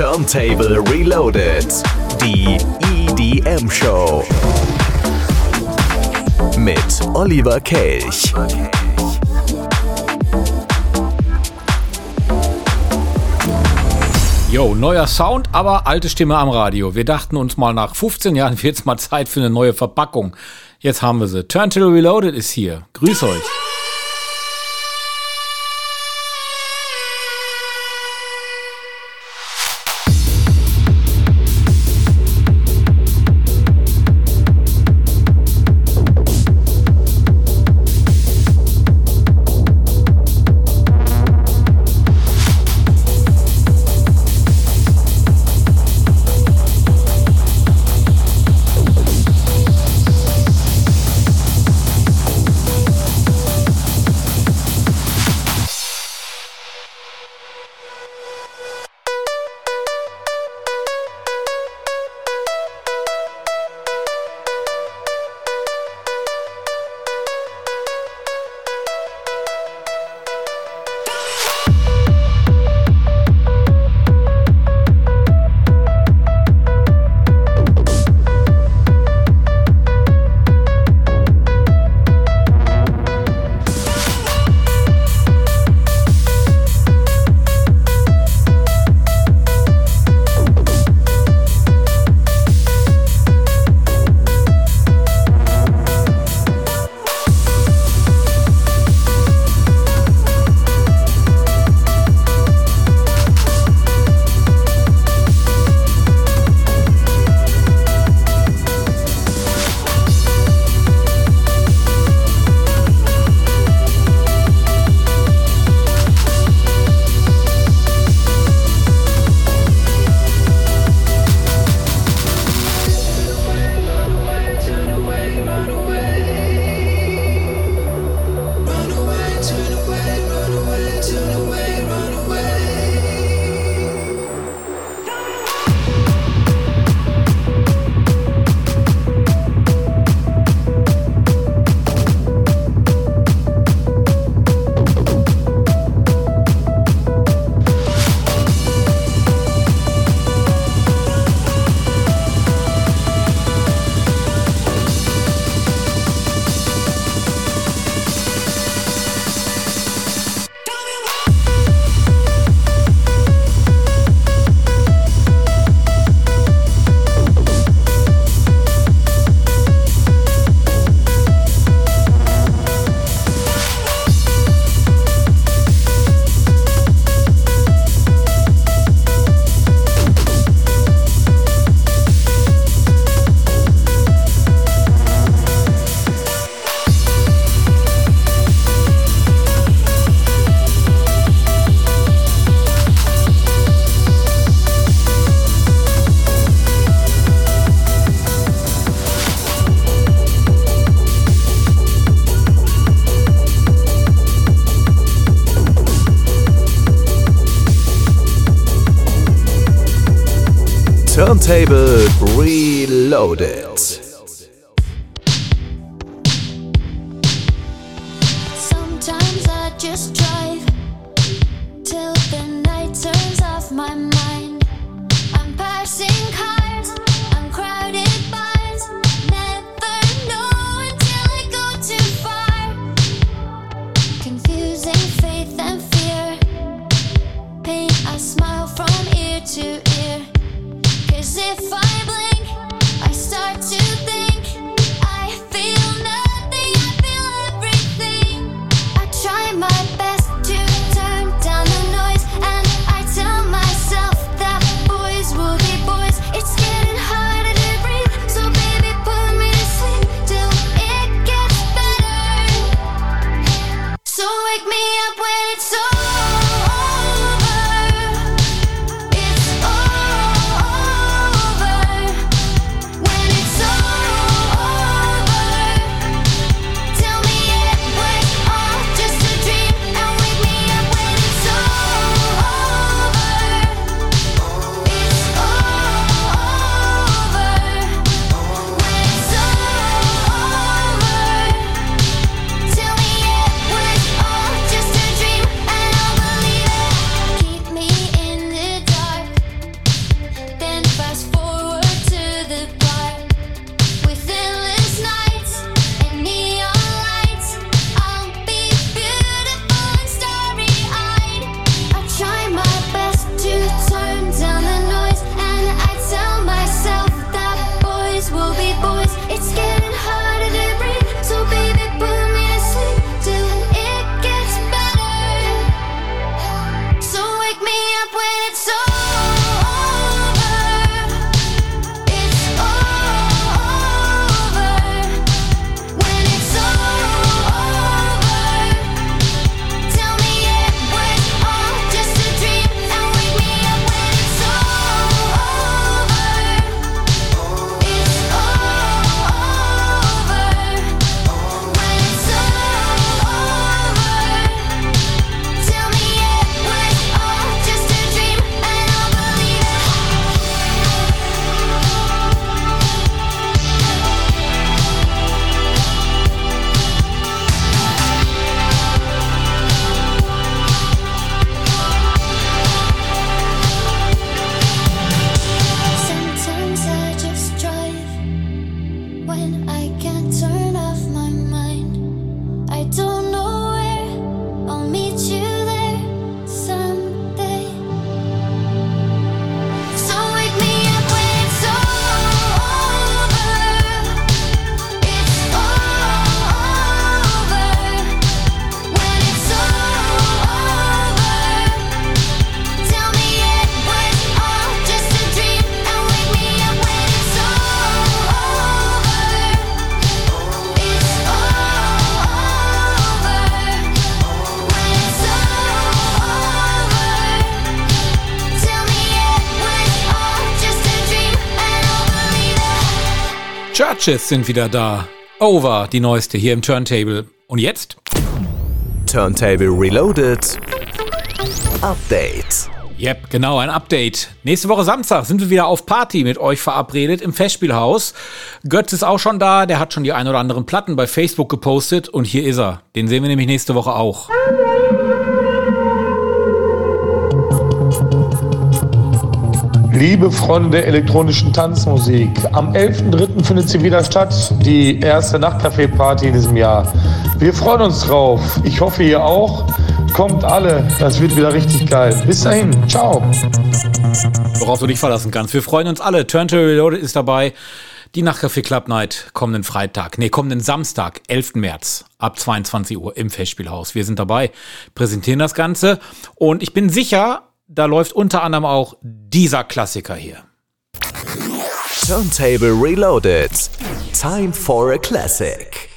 Turntable Reloaded. Die EDM Show. Mit Oliver Kelch. Jo, neuer Sound, aber alte Stimme am Radio. Wir dachten uns mal nach 15 Jahren wird es mal Zeit für eine neue Verpackung. Jetzt haben wir sie. Turntable Reloaded ist hier. Grüß euch. Turntable Reloaded. Churches sind wieder da. Over, die neueste hier im Turntable. Und jetzt? Turntable Reloaded. Update. Yep, genau, ein Update. Nächste Woche Samstag sind wir wieder auf Party mit euch verabredet im Festspielhaus. Götz ist auch schon da, der hat schon die ein oder anderen Platten bei Facebook gepostet und hier ist er. Den sehen wir nämlich nächste Woche auch. Liebe Freunde der elektronischen Tanzmusik, am 11.03. findet sie wieder statt, die erste Nachtcafé-Party in diesem Jahr. Wir freuen uns drauf. Ich hoffe, ihr auch. Kommt alle, das wird wieder richtig geil. Bis dahin, ciao. Worauf du dich verlassen kannst. Wir freuen uns alle. Turntable Reloaded ist dabei. Die Nachtcafé Club Night kommenden Freitag, nee, kommenden Samstag, 11. März ab 22 Uhr im Festspielhaus. Wir sind dabei, präsentieren das Ganze und ich bin sicher, da läuft unter anderem auch dieser Klassiker hier. Turntable Reloaded. Time for a Classic.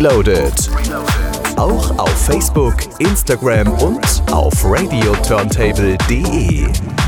Reloaded. auch auf Facebook, Instagram und auf radioturntable.de.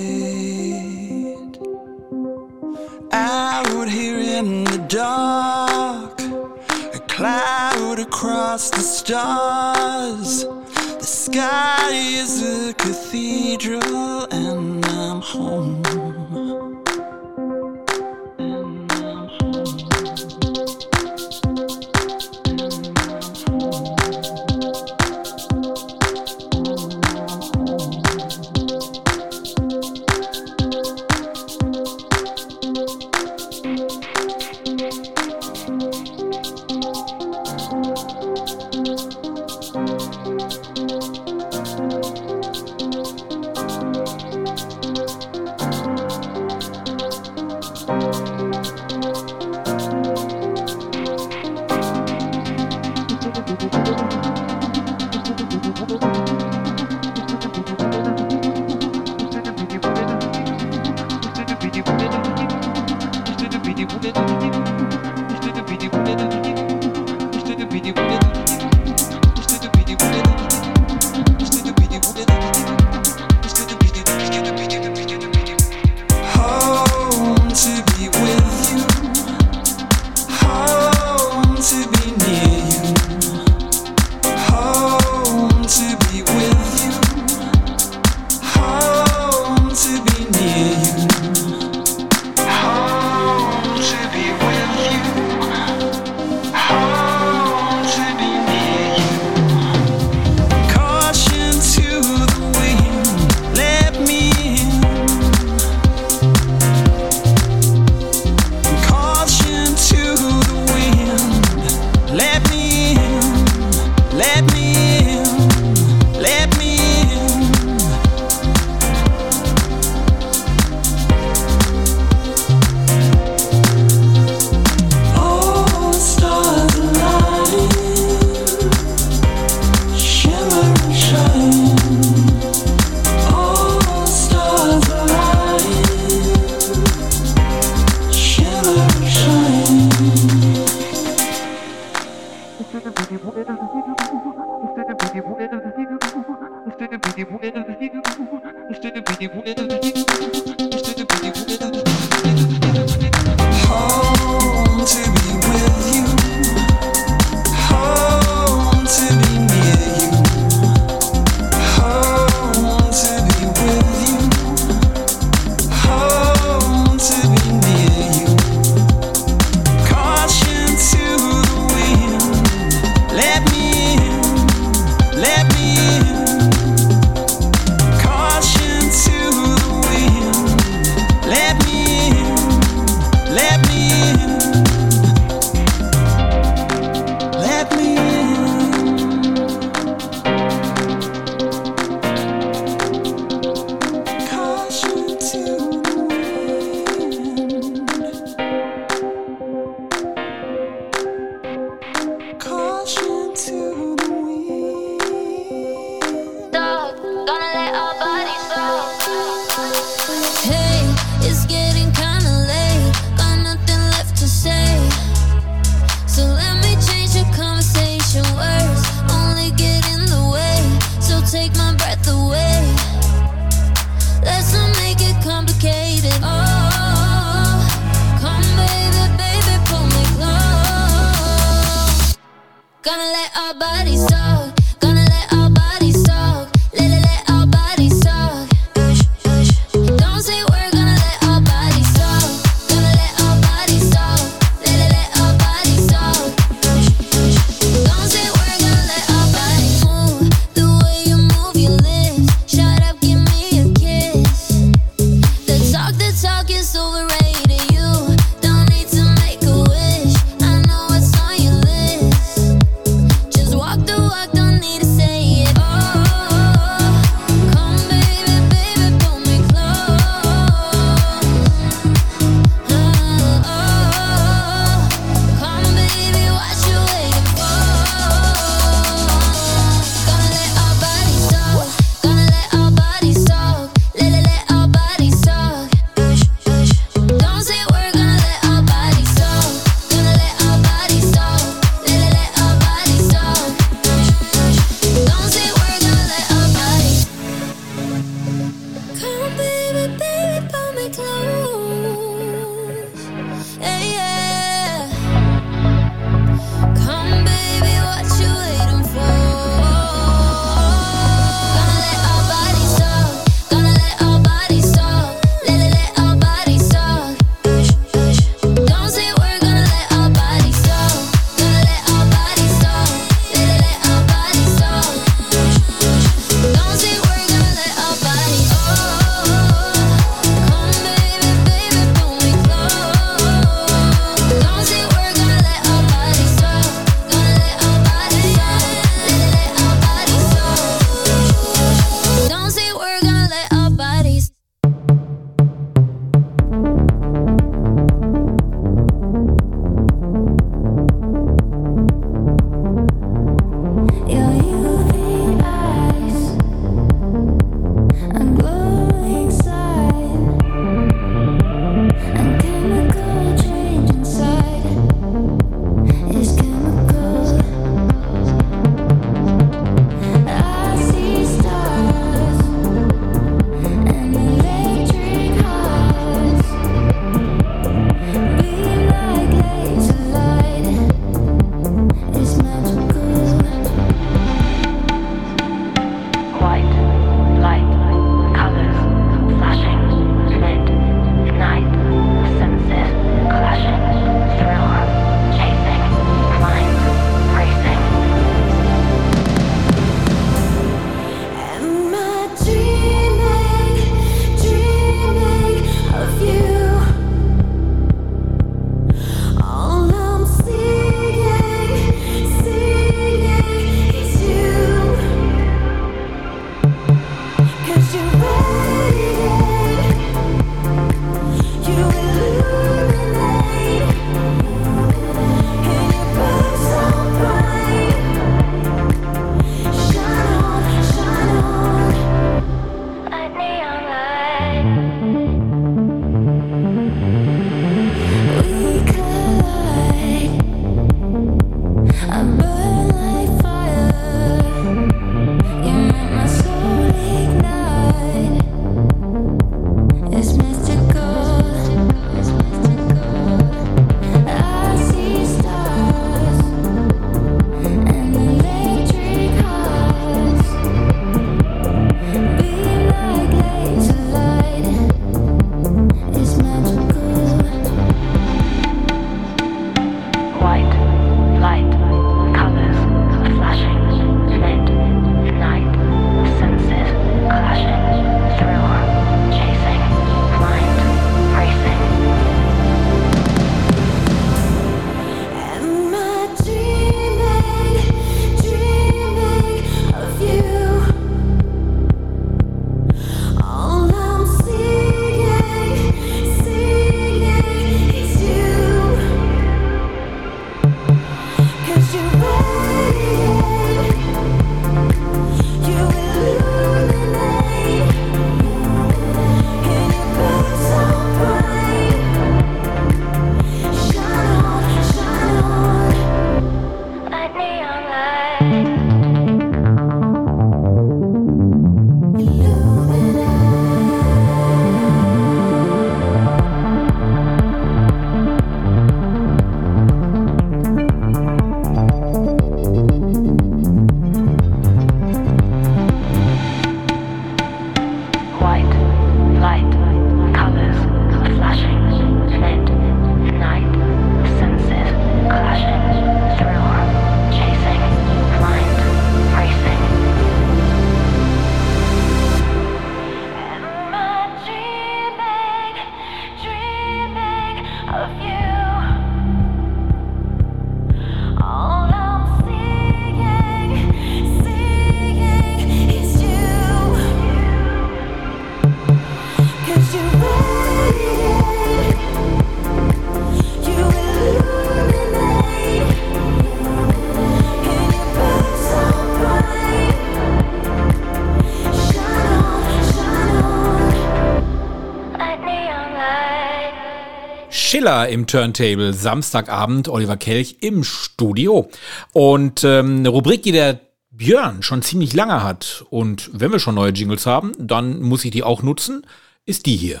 Killer im Turntable. Samstagabend Oliver Kelch im Studio. Und ähm, eine Rubrik, die der Björn schon ziemlich lange hat. Und wenn wir schon neue Jingles haben, dann muss ich die auch nutzen, ist die hier.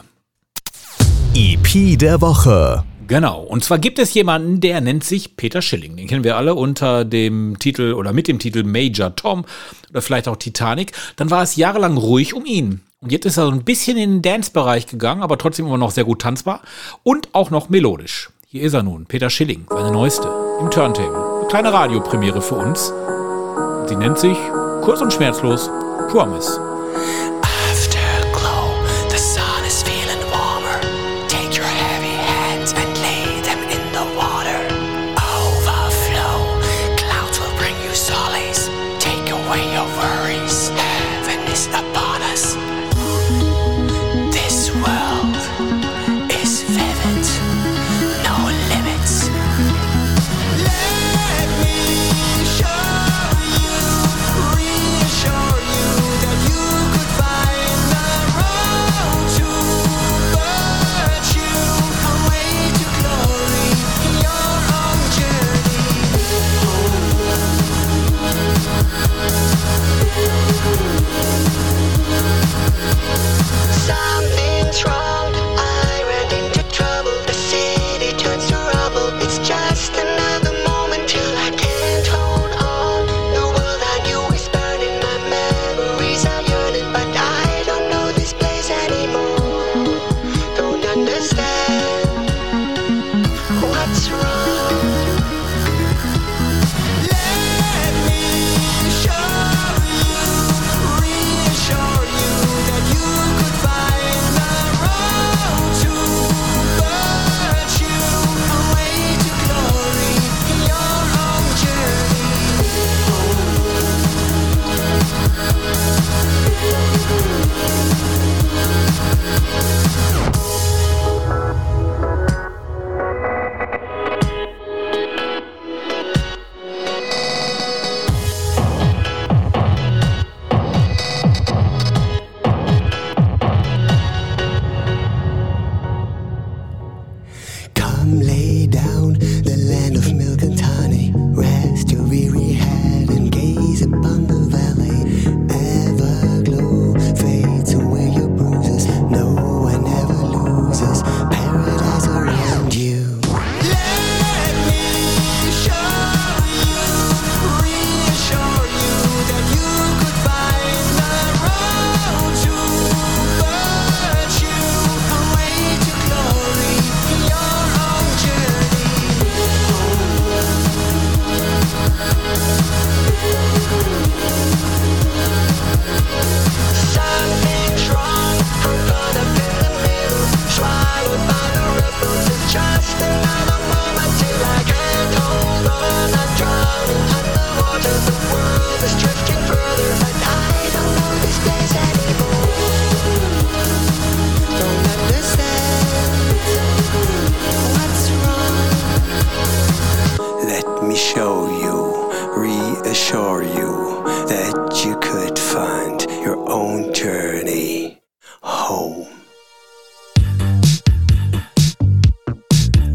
EP der Woche. Genau. Und zwar gibt es jemanden, der nennt sich Peter Schilling. Den kennen wir alle unter dem Titel oder mit dem Titel Major Tom oder vielleicht auch Titanic. Dann war es jahrelang ruhig um ihn. Und jetzt ist er so ein bisschen in den Dance-Bereich gegangen, aber trotzdem immer noch sehr gut tanzbar und auch noch melodisch. Hier ist er nun, Peter Schilling, seine neueste, im Turntable. Eine kleine Radiopremiere für uns. Sie nennt sich Kurz und Schmerzlos Promise.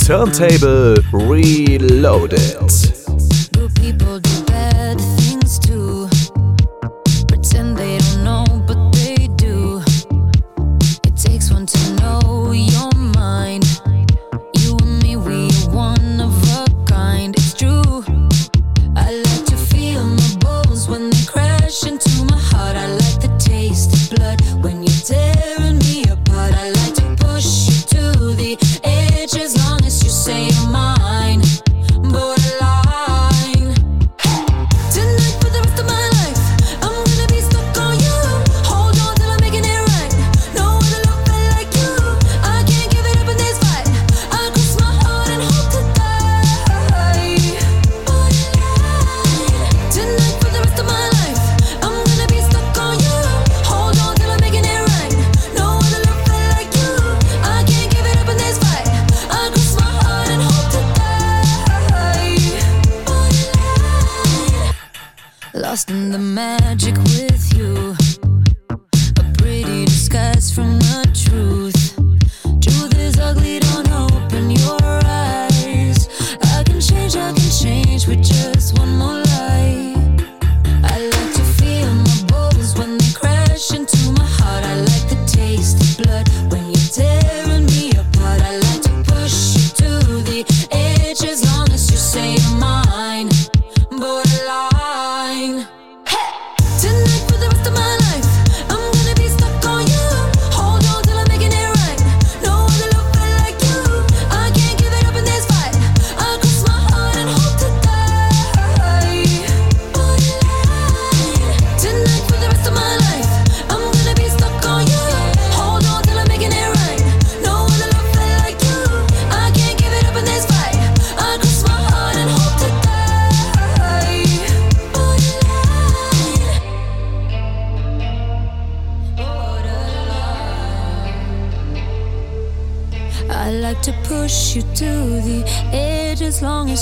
Turntable Reloaded.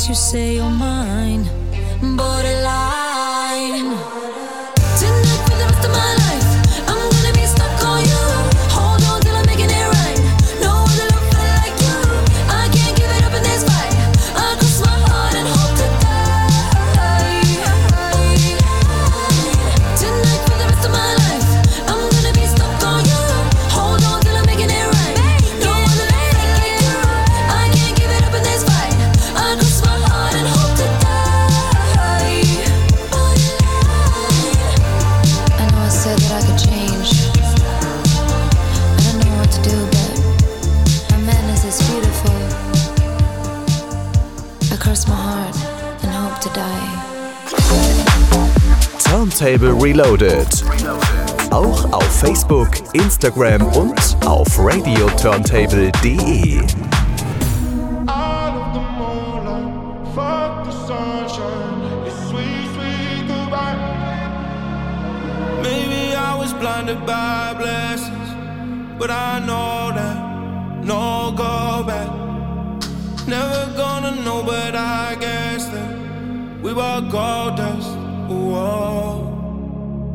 you say Reloaded. Auch auf Facebook, Instagram und auf radioturntable.de. blinded by blessings, but I know that no go back. Never gonna know, but I guess that we were gold dust. Whoa.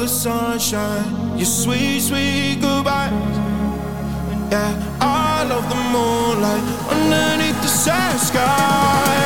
the sunshine, your sweet, sweet goodbyes. Yeah, I love the moonlight underneath the sad sky.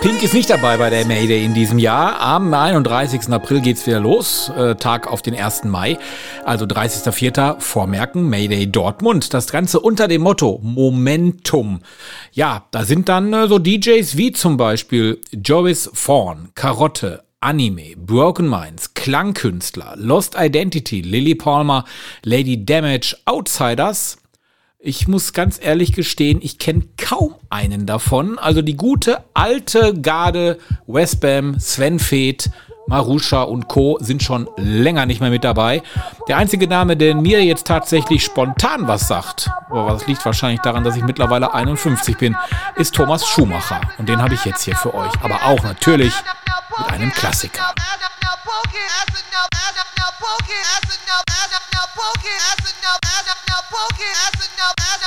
Pink ist nicht dabei bei der Mayday in diesem Jahr. Am 31. April geht's wieder los, äh, Tag auf den 1. Mai. Also 30.04. Vormerken, Mayday Dortmund. Das Ganze unter dem Motto Momentum. Ja, da sind dann äh, so DJs wie zum Beispiel Joris Fawn, Karotte, Anime, Broken Minds, Klangkünstler, Lost Identity, Lily Palmer, Lady Damage, Outsiders, ich muss ganz ehrlich gestehen, ich kenne kaum einen davon. Also die gute alte Garde Westbam, Sven Feth, Marusha und Co. sind schon länger nicht mehr mit dabei. Der einzige Name, der mir jetzt tatsächlich spontan was sagt, aber das liegt wahrscheinlich daran, dass ich mittlerweile 51 bin, ist Thomas Schumacher. Und den habe ich jetzt hier für euch. Aber auch natürlich mit einem Klassiker. broken. That's enough. That's enough. Broken. That's enough. That's enough. Broken. That's enough. That's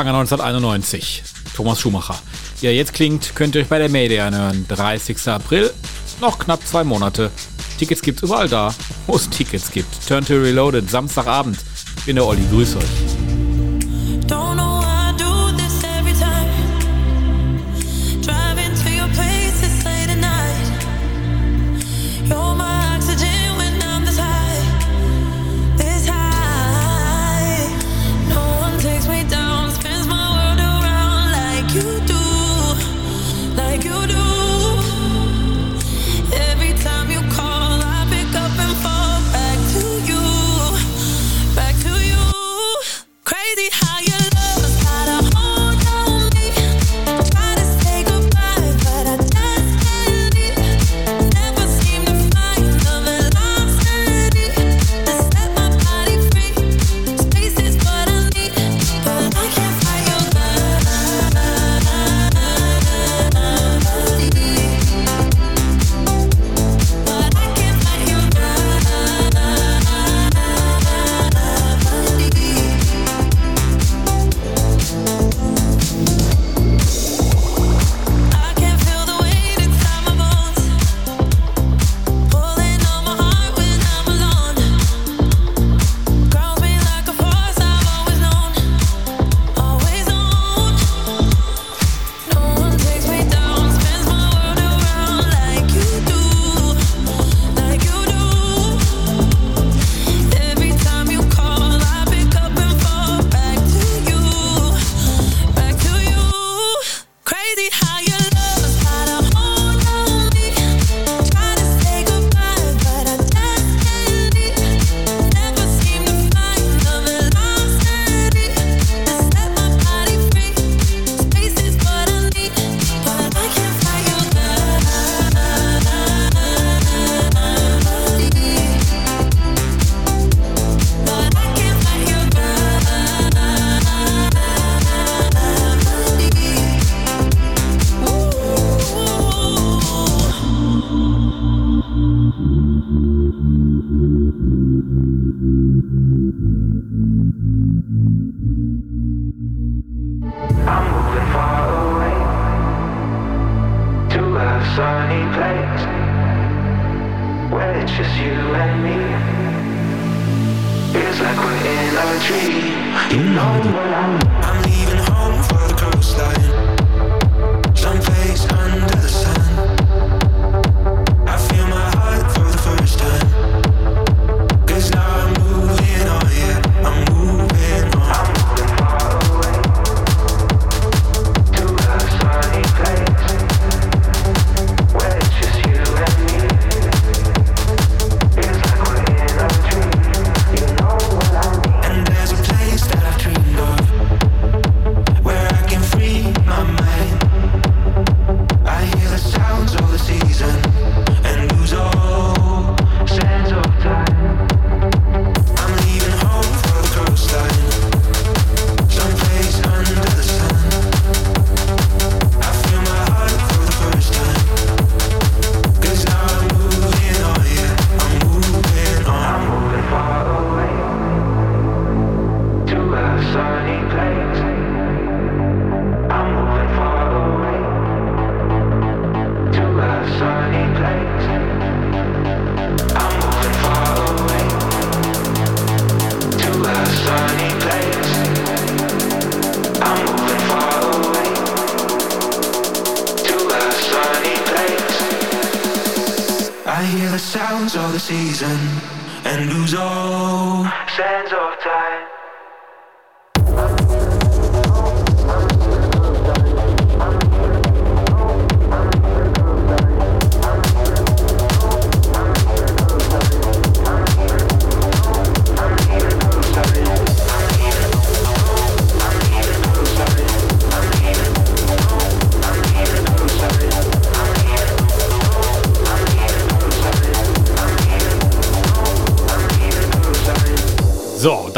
Schlager 1991. Thomas Schumacher. Wie er jetzt klingt, könnt ihr euch bei der Mayday anhören. 30. April, noch knapp zwei Monate. Tickets gibt's überall da, wo es Tickets gibt. Turn to Reloaded, Samstagabend. Ich bin der Olli, grüß euch. season and lose all sense of time.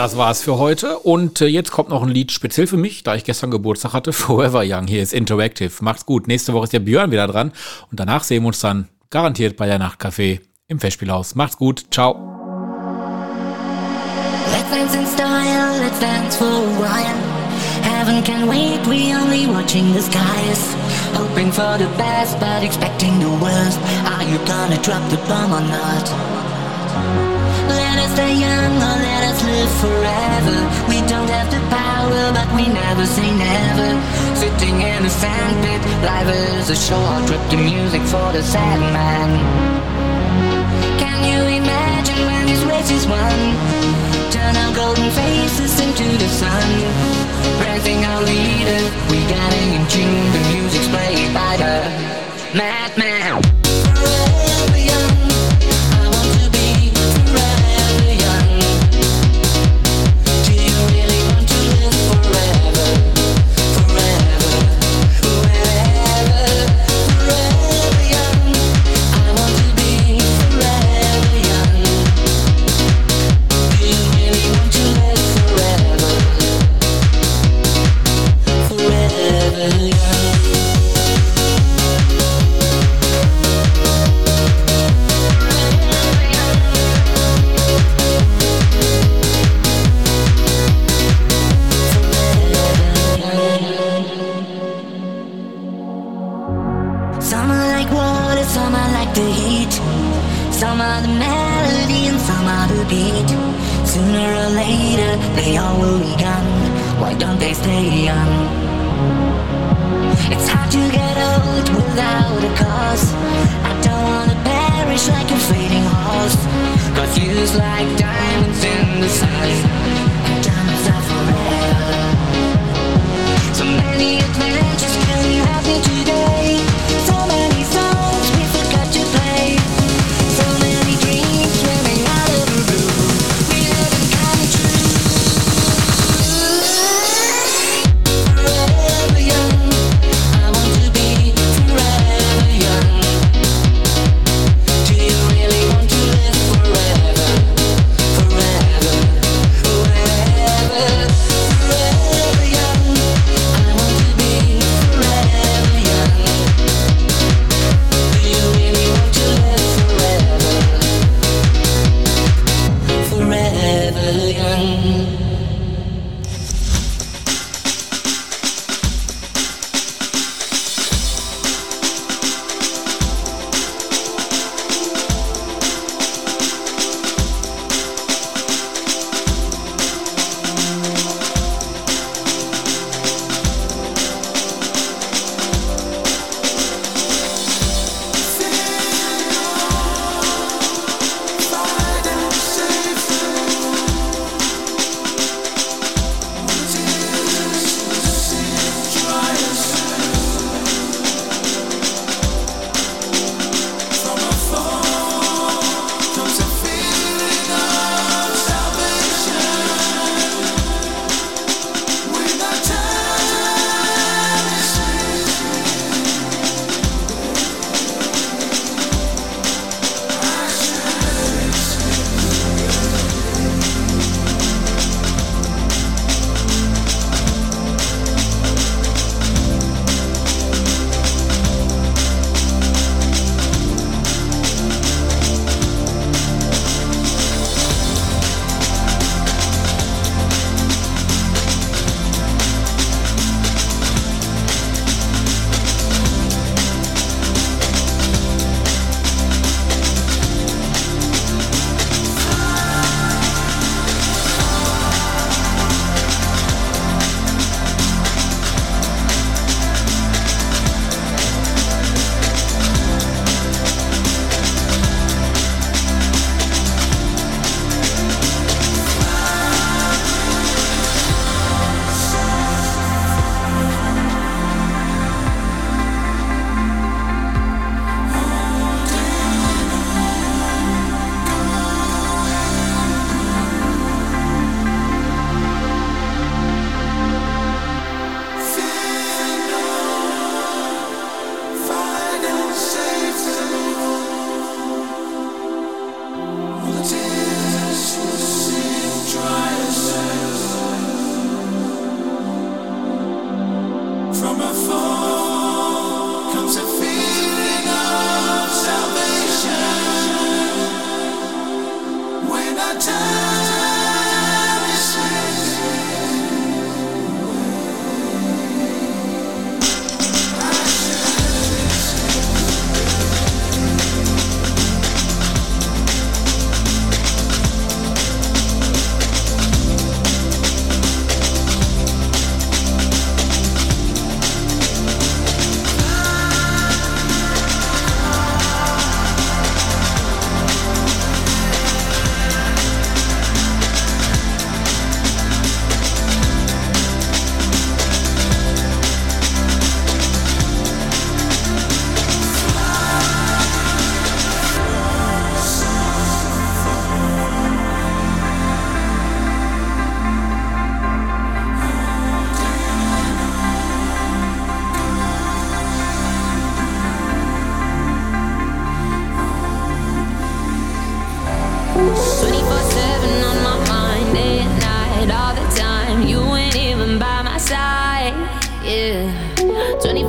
das war's für heute. Und äh, jetzt kommt noch ein Lied speziell für mich, da ich gestern Geburtstag hatte. Forever Young. Hier ist Interactive. Macht's gut. Nächste Woche ist der Björn wieder dran. Und danach sehen wir uns dann garantiert bei der Nachtcafé im Festspielhaus. Macht's gut. Ciao. Let's dance in style. Let's dance for a while. Heaven can wait. We only watching the skies. Hoping for the best, but expecting the worst. Are you gonna drop the bomb or not? Let us stay young or let us live forever. We don't have the power, but we never say never. Sitting in a sandpit, life is a short trip to music for the sad man. Can you imagine when this race is won? Turn our golden faces into the sun. Praising our leader, we getting in tune. The music's played by the madman.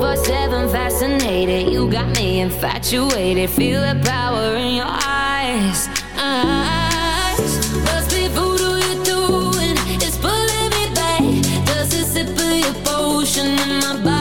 over seven, fascinated. You got me infatuated. Feel the power in your eyes. eyes. Must be voodoo you're doing. It's pulling me back. Does it sip of your potion in my body?